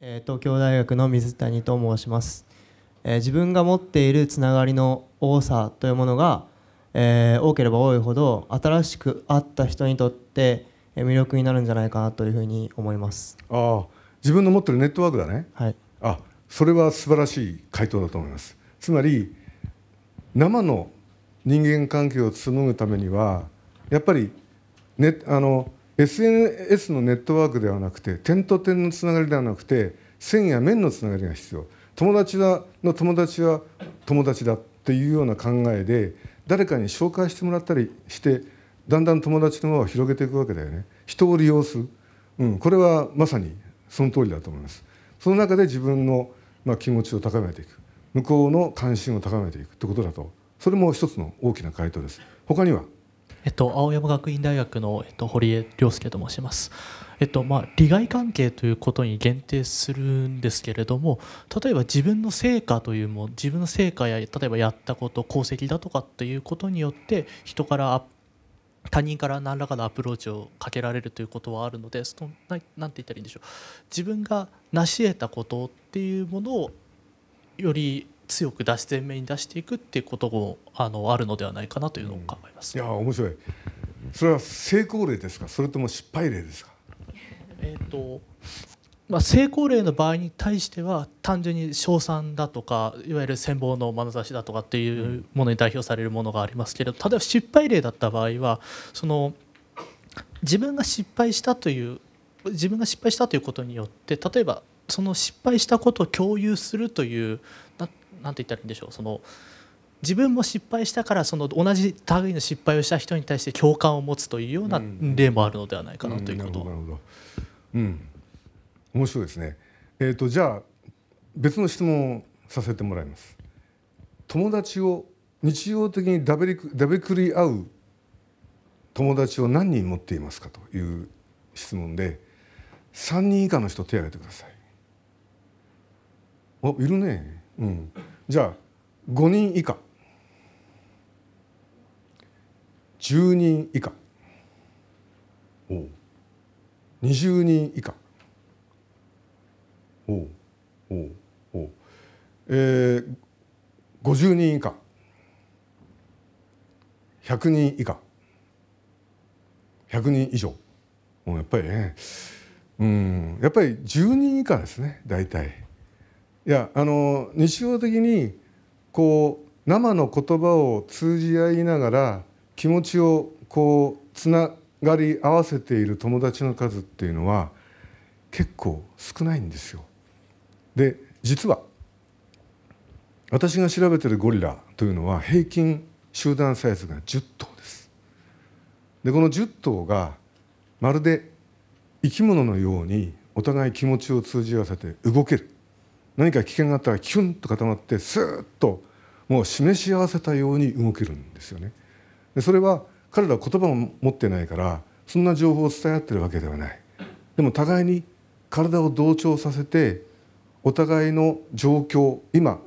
えー東京大学の水谷と申します、えー自分が持っているつながりの多さというものが、えー多ければ多いほど新しく会った人にとってえー魅力になるんじゃないかなというふうに思います。ああ自分の持ってるネットワークだね。はい。あそれは素晴らしい回答だと思います。つまり生の人間関係を紡ぐためにはやっぱり、ね、あの SNS のネットワークではなくて点と点のつながりではなくて線や面のつながりが必要。友達だの友達は友達だっていうような考えで誰かに紹介してもらったりしてだんだん友達の輪を広げていくわけだよね。人を利用する、うん、これはまさにその通りだと思います。その中で自分の、まあ、気持ちを高めていく。向こうの関心を高めていくってことだと。それも一つの大きな回答です。他には？えっと、青山学院大学の、えっと、堀江亮介と申します。えっとまあ、利害関係ということに限定するんですけれども例えば自分の成果というも自分の成果や例えばやったこと功績だとかっていうことによって人から他人から何らかのアプローチをかけられるということはあるのでそのななんて言ったらいいんでしょう自分が成し得たことっていうものをより強く出し前面に出していくっていうこともあのあるのではないかなというのを考えます。いや面白い。それは成功例ですか？それとも失敗例ですか？えーとまあ、成功例の場合に対しては単純に称賛だとかいわゆる羨望の眼差しだとかっていうものに代表されるものがありますけれど例えば失敗例だった場合はその自分が失敗したという自分が失敗したということによって例えばその失敗したことを共有するというななんて言ったらいいんでしょう。その自分も失敗したからその同じ類の失敗をした人に対して共感を持つというようなうん例もあるのではないかなということをうんなるほどなるほどうん。面白いですね。えっ、とじゃあ別の質問をさせてもらいます。友達を日常的にだべりくだべくり合う友達を何人持っていますかという質問で3人以下の人手を挙げてください。おいるねうん。じゃあ5人以下。10人以下。おう。20人以下。おうおうおう。えー、50人以下。100人以下。100人以上。もうやっぱりね。うん。やっぱり10人以下ですね大体いやあの日常的にこう生の言葉を通じ合いながら気持ちをこうつながり合わせている友達の数っていうのは結構少ないんですよ。で実は私が調べてるゴリラというのは平均集団サイズが10頭です。でこの10頭がまるで生き物のようにお互い気持ちを通じ合わせて動ける何か危険があったらキュンと固まってスーッともう示し合わせたように動けるんですよね。でそれは彼らは言葉を持ってないからそんな情報を伝え合ってるわけではない。でも互いに体を同調させてお互いの状況今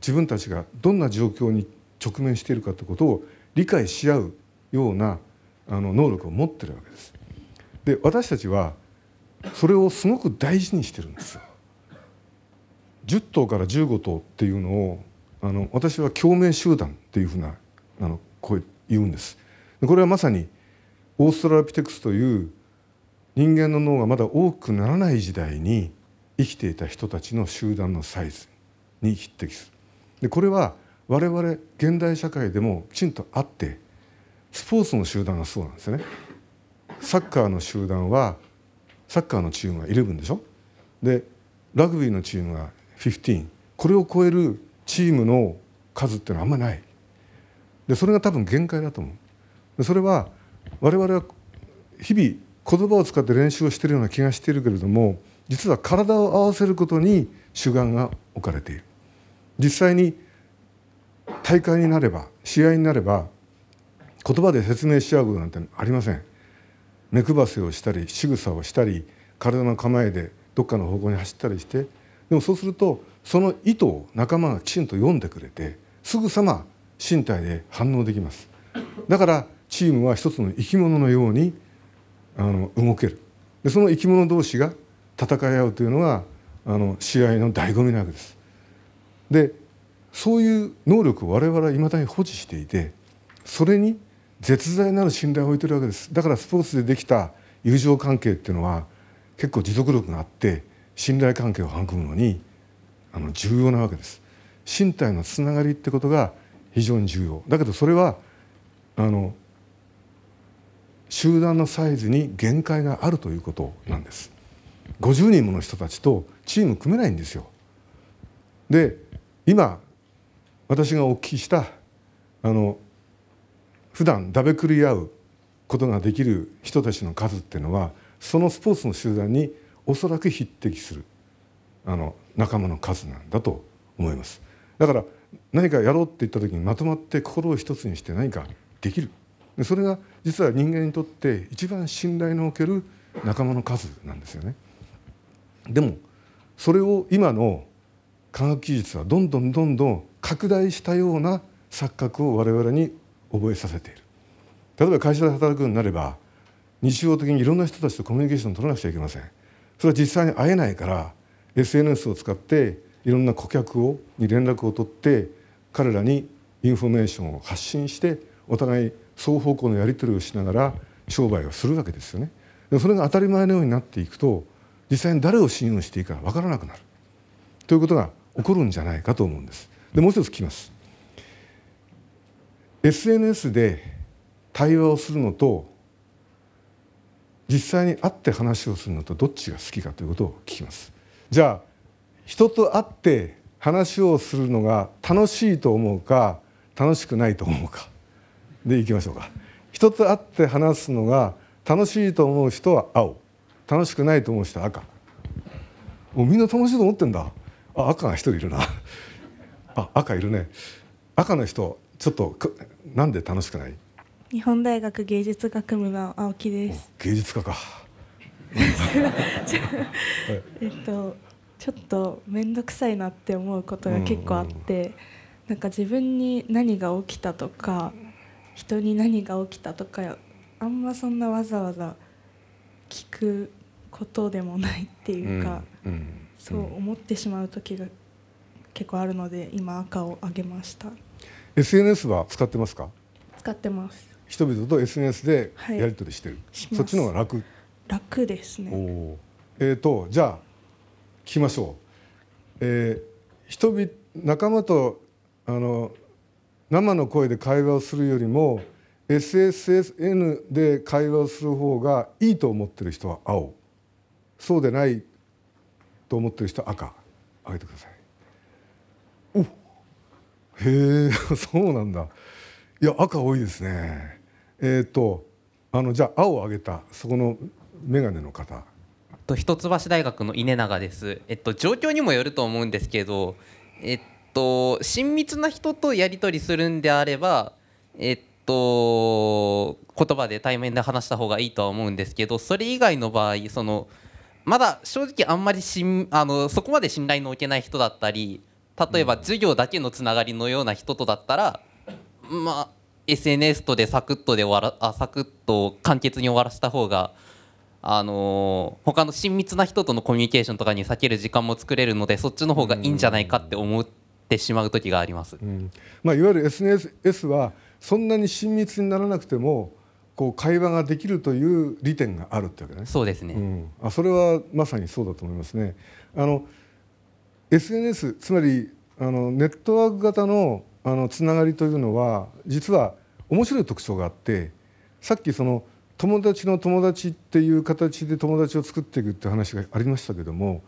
自分たちがどんな状況に直面しているかということを理解し合うようなあの能力を持ってるわけです。で私たちはそれをすごく大事にしてるんですよ。10頭から15頭っていうのをあの私は共鳴集団っていうふうなあのこう言うんです。これはまさにオーストラロピテクスという人間の脳がまだ大きくならない時代に生きていた人たちの集団のサイズに匹敵する。でこれは我々現代社会でもきちんとあってスポーツの集団がそうなんですよね。サッカーの集団はサッカーのチームは11でしょでラグビーのチームが15これを超えるチームの数っていうのはあんまりない。でそれが多分限界だと思う。でそれは我々は日々言葉を使って練習をしているような気がしているけれども実は体を合わせることに主眼が置かれている。実際に大会になれば試合になれば言葉で説明し合うことなんてありません。目配せをしたり仕草をしたり体の構えでどっかの方向に走ったりしてでもそうするとその意図を仲間がきちんと読んでくれてすぐさま身体で反応できます。だからチームは一つの生き物のようにあの動ける。でその生き物同士が戦い合うというのがあの試合の醍醐味なわけです。でそういう能力を我々はいまだに保持していてそれに絶大なる信頼を置いてるわけです。だからスポーツでできた友情関係っていうのは結構持続力があって信頼関係を育むのにあの重要なわけです。身体のつながりってことが非常に重要。だけどそれはあの集団のサイズに限界があるということなんです。50人もの人たちとチーム組めないんですよ。で今私がお聞きしたあの普段だべくり合うことができる人たちの数っていうのはそのスポーツの集団におそらく匹敵するあの仲間の数なんだと思います。だから何かやろうって言った時にまとまって心を一つにして何かできる。それが実は人間にとって一番信頼のおける仲間の数なんですよね。でもそれを今の科学技術はどんどんどんどん拡大したような錯覚を我々に覚えさせている。例えば会社で働くようになれば日常的にいろんな人たちとコミュニケーションを取らなくちゃいけません。それは実際に会えないから SNS を使っていろんな顧客をに連絡を取って彼らにインフォメーションを発信してお互い双方向のやり取りをしながら商売をするわけですよね。でそれが当たり前のようになっていくと実際に誰を信用していいか分からなくなる。ということが起こるんじゃないかと思うんです。でもう一つ聞きます。SNS で対話をするのと実際に会って話をするのとどっちが好きかということを聞きます。じゃあ人と会って話をするのが楽しいと思うか楽しくないと思うか。でいきましょうか。人と会って話すのが楽しいと思う人は青。楽しくないと思う人は赤。もうみんな楽しいと思ってんだ。あ赤が一人いるな。あ赤いるね。赤の人ちょっとなんで楽しくない？日本大学芸術学部の青木です。芸術家か。えっとちょっと面倒くさいなって思うことが結構あって、なんか自分に何が起きたとか人に何が起きたとかあんまそんなわざわざ聞くことでもないっていうか、うんうんそう思ってしまう時が結構あるので今赤をあげました。SNS は使ってますか？使ってます人々と SNS ではい。やり取りしてる、します。そっちの方が楽。楽ですおね。おえー、とじゃあ聞きましょう、えー人々仲間とあの生の声で会話をするよりも SSN で会話をする方がいいと思ってる人は青。そうでないと思ってる人は赤。上げてください。おへえ そうなんだ。いや赤多いですねえっ、とあのじゃあ青を上げたそこの眼鏡の方。と一橋大学の稲永です、えっと、状況にもよると思うんですけど、えっと、親密な人とやり取りするんであれば、えっと、言葉で対面で話した方がいいとは思うんですけどそれ以外の場合そのまだ正直あんまりしんあのそこまで信頼の置けない人だったり例えば授業だけのつながりのような人とだったらまあ SNS とでサクッとで終わらあサクッと簡潔に終わらせた方があのー他の親密な人とのコミュニケーションとかに避ける時間も作れるのでそっちの方がいいんじゃないかって思ってしまう時があります。うんまあ、いわゆる SNS はそんなに親密にならなくてもこう会話ができるという利点があるってわけね。そうですね、うん、あそれはまさにそうだと思いますね。あの SNS つまりあのネットワーク型のあのつながりというのは実は面白い特徴があってさっきその友達の友達っていう形で友達を作っていくって話がありましたけども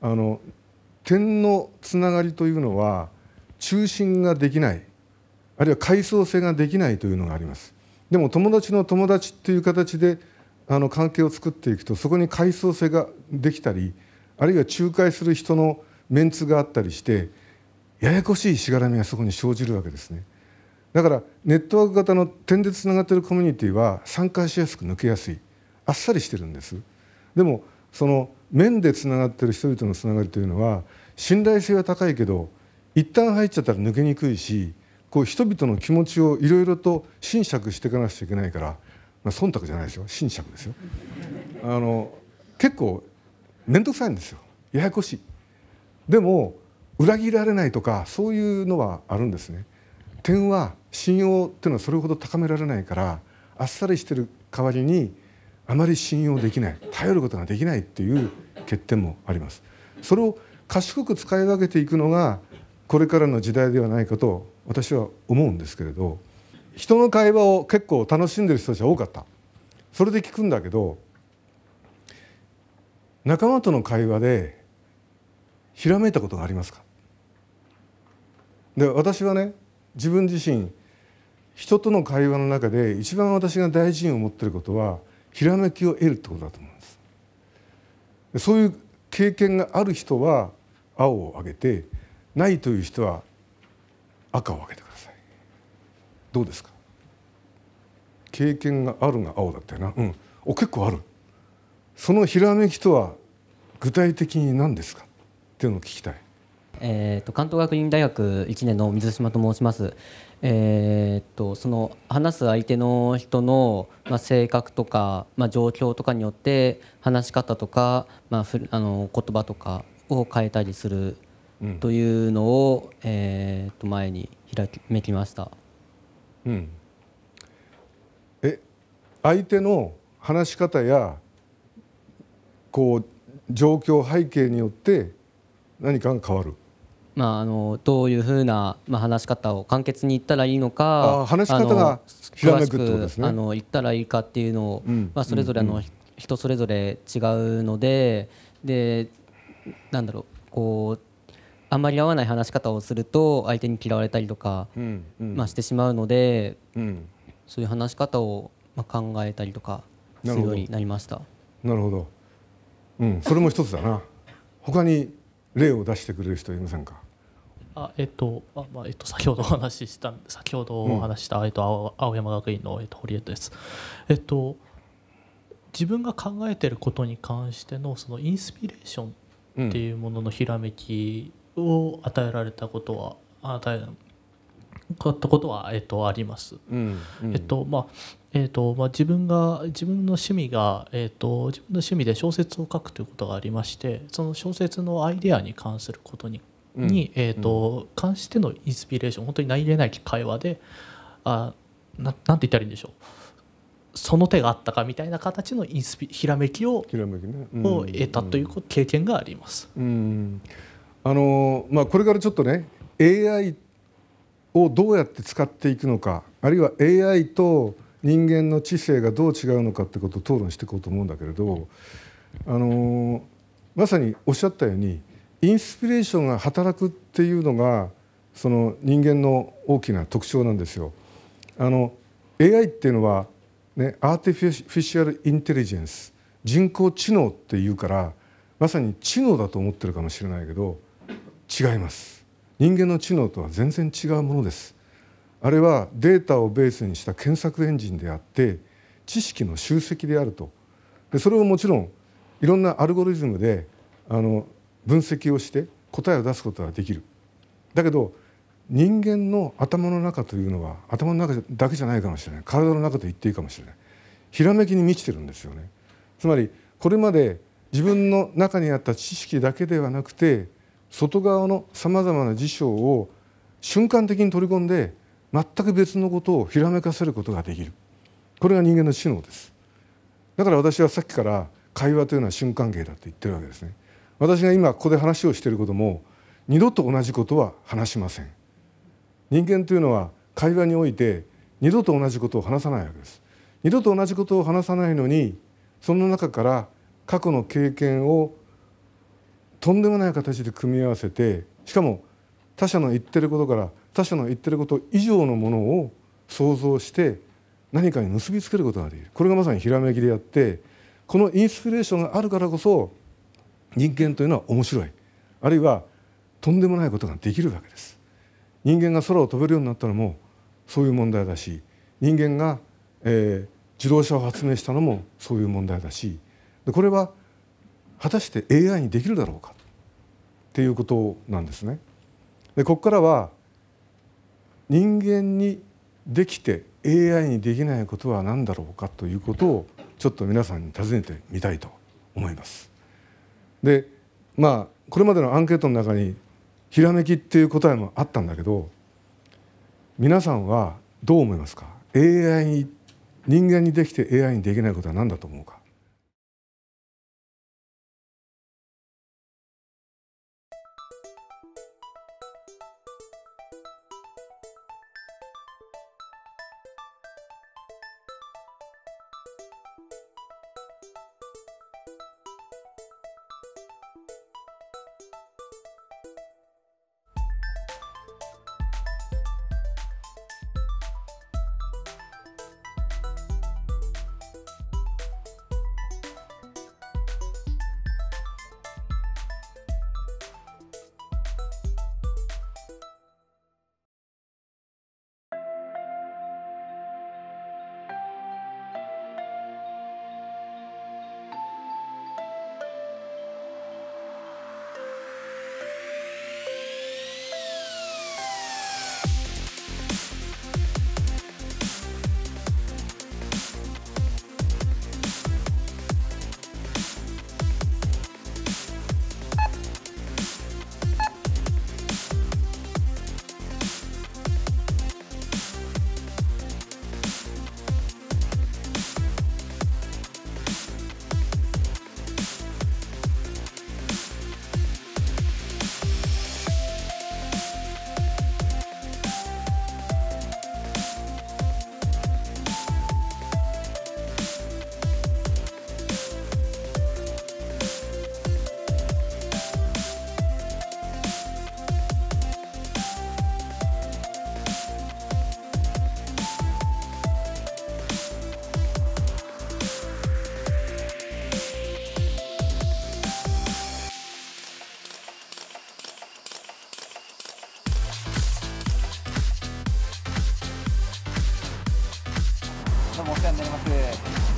あの点のつながりというのは中心ができないあるいは階層性ができないというのがあります。でも友達の友達っていう形であの関係を作っていくとそこに階層性ができたりあるいは仲介する人のメンツがあったりしてややこしいしがらみがそこに生じるわけですね。だからネットワーク型の点でつながっているコミュニティは参加しやすく抜けやすい。あっさりしてるんです。でもその面でつながっている人々のつながりというのは信頼性は高いけど一旦入っちゃったら抜けにくいしこう人々の気持ちをいろいろと侵釈していかなくちゃいけないから、まあ、忖度じゃないですよ。侵釈ですよ。あの結構面倒くさいんですよ。ややこしい。でも裏切られないとかそういうのはあるんですね。点は信用っていうのはそれほど高められないからあっさりしてる代わりにあまり信用できない頼ることができないっていう欠点もあります。それを賢く使い分けていくのがこれからの時代ではないかと私は思うんですけれど人の会話を結構楽しんでる人たちは多かった。それで聞くんだけど仲間との会話でひらめいたことがありますか？で私はね自分自身人との会話の中で一番私が大事に思ってることはひらめきを得るってことだと思うんです。そういう経験がある人は青を上げてないという人は赤を上げてください。どうですか？経験があるが青だったよな。うん。お結構ある。そのひらめきとは具体的に何ですか？っていうのを聞きたい。えー、と関東学院大学1年の水島と申します。えー、とその話す相手の人の、まあ、性格とか、まあ、状況とかによって話し方とか、まあ、ふあの言葉とかを変えたりするというのを、えー、と前にひらめきました。うん、え相手の話し方やこう状況背景によって何かが変わる？まあ、あのどういうふうな、まあ、話し方を簡潔に言ったらいいのあかー話し方がひらめくとですね。あの言ったらいいかっていうのを、うん。まあ、それぞれあの、うん人それぞれ違うのででなんだろうこうあんまり合わない話し方をすると相手に嫌われたりとか、うんうん。まあ、してしまうのでうん。そういう話し方を、まあ、考えたりとかするようになりました。なるほど、うん、それも一つだな。他に例を出してくれる人いませんか？あえっとあまあえっと先ほどお話しした先ほどお話しした、えっと青青山学院のえっと堀江です。えっと自分が考えてることに関してのそのインスピレーションっていうもののひらめきを与えられたことは与えたことはえっとあります。うんうんえっとまあえっとまあ、自分が自分の趣味が、えっと、自分の趣味で小説を書くということがありましてその小説のアイデアに関することに,、うん。にえっと関してのインスピレーション本当に何気ない会話であななんて言ったらいいんでしょう。その手があったかみたいな形のインスピひらめきをひらめきね、うん。を得たというこ経験があります。うん。あのまあ、これからちょっとね AI をどうやって使っていくのかあるいは AI と人間の知性がどう違うのかってことを討論していこうと思うんだけれど、あのまさにおっしゃったようにインスピレーションが働くっていうのがその人間の大きな特徴なんですよ。あの AI っていうのは、ね、アーティフィシャル・インテリジェンス人工知能っていうからまさに知能だと思ってるかもしれないけど違います。人間の知能とは全然違うものです。あれはデータをベースにした検索エンジンであって知識の集積であると。でそれをもちろんいろんなアルゴリズムであの分析をして答えを出すことができる。だけど人間の頭の中というのは頭の中だけじゃないかもしれない。体の中と言っていいかもしれない。ひらめきに満ちてるんですよね。つまりこれまで自分の中にあった知識だけではなくて外側のさまざまな事象を瞬間的に取り込んで全く別のことをひらめかせることができる。これが人間の知能です。だから私はさっきから会話というのは瞬間芸だと言ってるわけですね。私が今ここで話をしていることも二度と同じことは話しません。人間というのは会話において二度と同じことを話さないわけです。二度と同じことを話さないのにその中から過去の経験をとんでもない形で組み合わせてしかも他者の言ってることから他者の言ってること以上のものを想像して何かに結びつけることができる。これがまさにひらめきであってこのインスピレーションがあるからこそ人間というのは面白いあるいはとんでもないことができるわけです人間が空を飛べるようになったのもそういう問題だし人間が、えー自動車を発明したのもそういう問題だしでこれは果たして AI にできるだろうかっていうことなんですね。でここからは人間にできて AI にできないことは何だろうかということをちょっと皆さんに尋ねてみたいと思います。でまあこれまでのアンケートの中にひらめきっていう答えもあったんだけど皆さんはどう思いますか？AI に人間にできて AI にできないことは何だと思うか？になります。